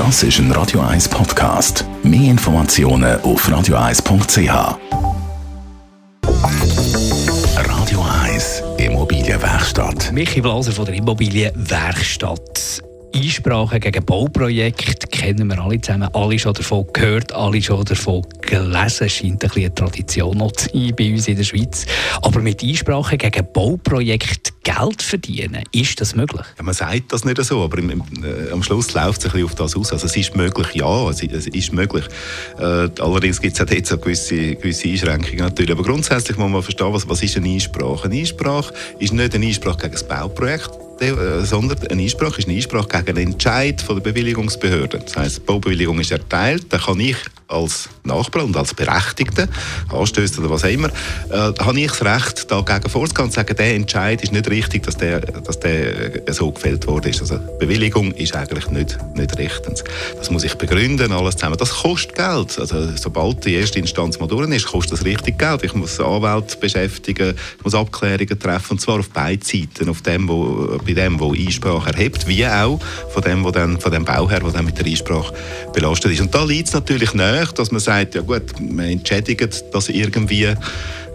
Das ist ein Radio 1 Podcast. Mehr Informationen auf radio1.ch. Radio 1 Immobilienwerkstatt. Michi Blaser von der Immobilienwerkstatt. Einsprachen gegen Bauprojekte kennen wir alle zusammen, alle schon davon gehört, alle schon davon gelesen. Scheint ein eine Tradition noch zu sein bei uns in der Schweiz. Aber mit Einsprachen gegen Bauprojekte Geld verdienen, ist das möglich? Ja, man sagt das nicht so, aber im, äh, am Schluss läuft es ein bisschen auf das aus. Also es ist möglich, ja, es, es ist möglich. Äh, allerdings gibt es auch jetzt so gewisse, gewisse Einschränkungen natürlich. Aber grundsätzlich muss man verstehen, was, was ist eine Einsprache. Eine Einsprache ist nicht eine Einsprache gegen ein Bauprojekt, äh, sondern eine Einsprache ist eine Einsprache gegen einen Entscheid von der Bewilligungsbehörde. Das heisst, die Baubewilligung ist erteilt, dann kann ich als Nachbar und als Berechtigter, Anstößer oder was auch immer, äh, habe ich das Recht, dagegen vorzugehen und zu sagen, der Entscheid ist nicht richtig, dass der, dass der äh, so gefällt worden ist. Also Bewilligung ist eigentlich nicht, nicht rechtens. Das muss ich begründen, alles zusammen. Das kostet Geld. Also sobald die erste Instanz mal durch ist, kostet das richtig Geld. Ich muss Anwälte beschäftigen, ich muss Abklärungen treffen, und zwar auf beiden Seiten. Auf dem, wo, bei dem, der Einsprache erhebt, wie auch von dem, wo dann, von dem Bauherr, der dann mit der Einsprache belastet ist. Und da liegt es natürlich näher, dass man sagt, ja gut, man entschädigt das irgendwie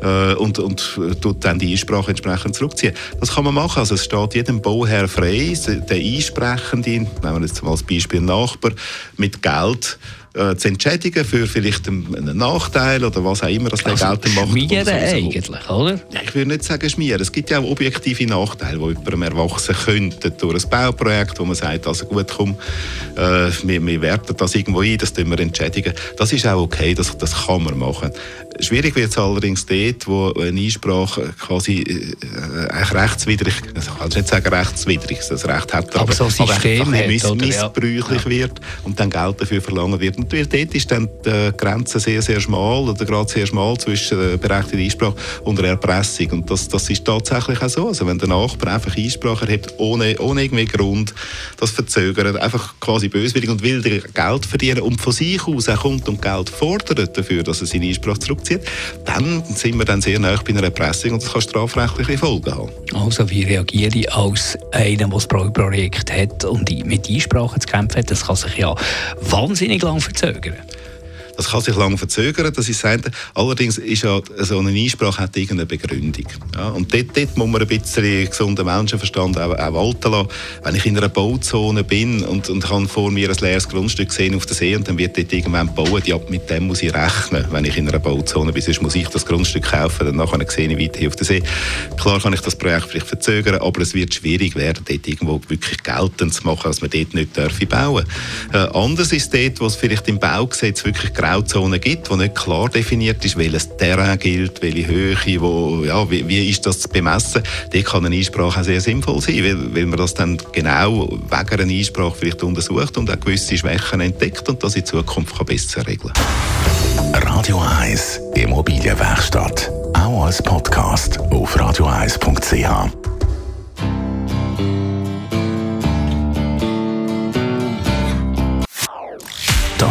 äh, und, und tut dann die Einsprache entsprechend zurückziehen. Das kann man machen. Also es steht jedem Bauherr frei, der Einsprechende, nehmen wir jetzt mal als Beispiel Nachbar, mit Geld äh, zu entschädigen für vielleicht einen Nachteil oder was auch immer, das der also geltend macht. Schmieren eigentlich, oder? Ich würde nicht sagen schmieren. Es gibt ja auch objektive Nachteile, die jemandem erwachsen könnten durch ein Bauprojekt, wo man sagt, also gut, komm, äh, wir, wir werten das irgendwo ein, das tun wir entschädigen. Das ist auch okay, das, das kann man machen. Schwierig wird es allerdings dort, wo eine Einsprache quasi äh, rechtswidrig, also ich kann nicht sagen rechtswidrig, das Recht hat, aber, aber so System aber miss, missbräuchlich ja. wird und dann Geld dafür verlangen wird. Und dort ist dann die Grenze sehr, sehr schmal oder gerade sehr schmal zwischen äh, berechtigter Einsprache und der Erpressung. Und das, das ist tatsächlich auch so. Also wenn der Nachbar einfach Einsprache erhebt, ohne, ohne irgendwie Grund, das verzögert, einfach quasi böswillig und will Geld verdienen und von sich aus auch kommt und Geld fordert dafür, dass er seine Einsprache zurück zurückzieht, dann sind wir dann sehr nah bei einer Erpressung und das kann strafrechtliche Folgen haben. Also wie reagiere ich als einer, der ein Projekt hat und mit Einsprachen zu kämpfen hat? Das kann sich ja wahnsinnig lang verzögern. Das kann sich lange verzögern, das ist das Allerdings ist ja so eine Einsprache hat irgendeine Begründung. Ja, und dort, dort muss man ein bisschen gesunden Menschenverstand auch, auch walten lassen. Wenn ich in einer Bauzone bin und, und habe vor mir ein leeres Grundstück gesehen auf der See und dann wird dort irgendwann gebaut, ja, mit dem muss ich rechnen, wenn ich in einer Bauzone bin. Sonst muss ich das Grundstück kaufen, dann nachher sehe ich weiter auf der See. Klar kann ich das Projekt vielleicht verzögern, aber es wird schwierig werden, dort irgendwo wirklich geltend zu machen, dass man dort nicht bauen darf. Äh, anders ist dort, wo es vielleicht im Baugesetz wirklich Grauzone gibt, wo nicht klar definiert ist, welches Terrain gilt, welche Höhe, wo, ja, wie, wie ist das zu bemessen. Da kann eine Einsprache auch sehr sinnvoll sein, weil, weil man das dann genau wegen einer Einsprache vielleicht untersucht und auch gewisse Schwächen entdeckt und das in Zukunft kann besser regeln Radio 1 Immobilienwerkstatt. Auch als Podcast auf radio1.ch.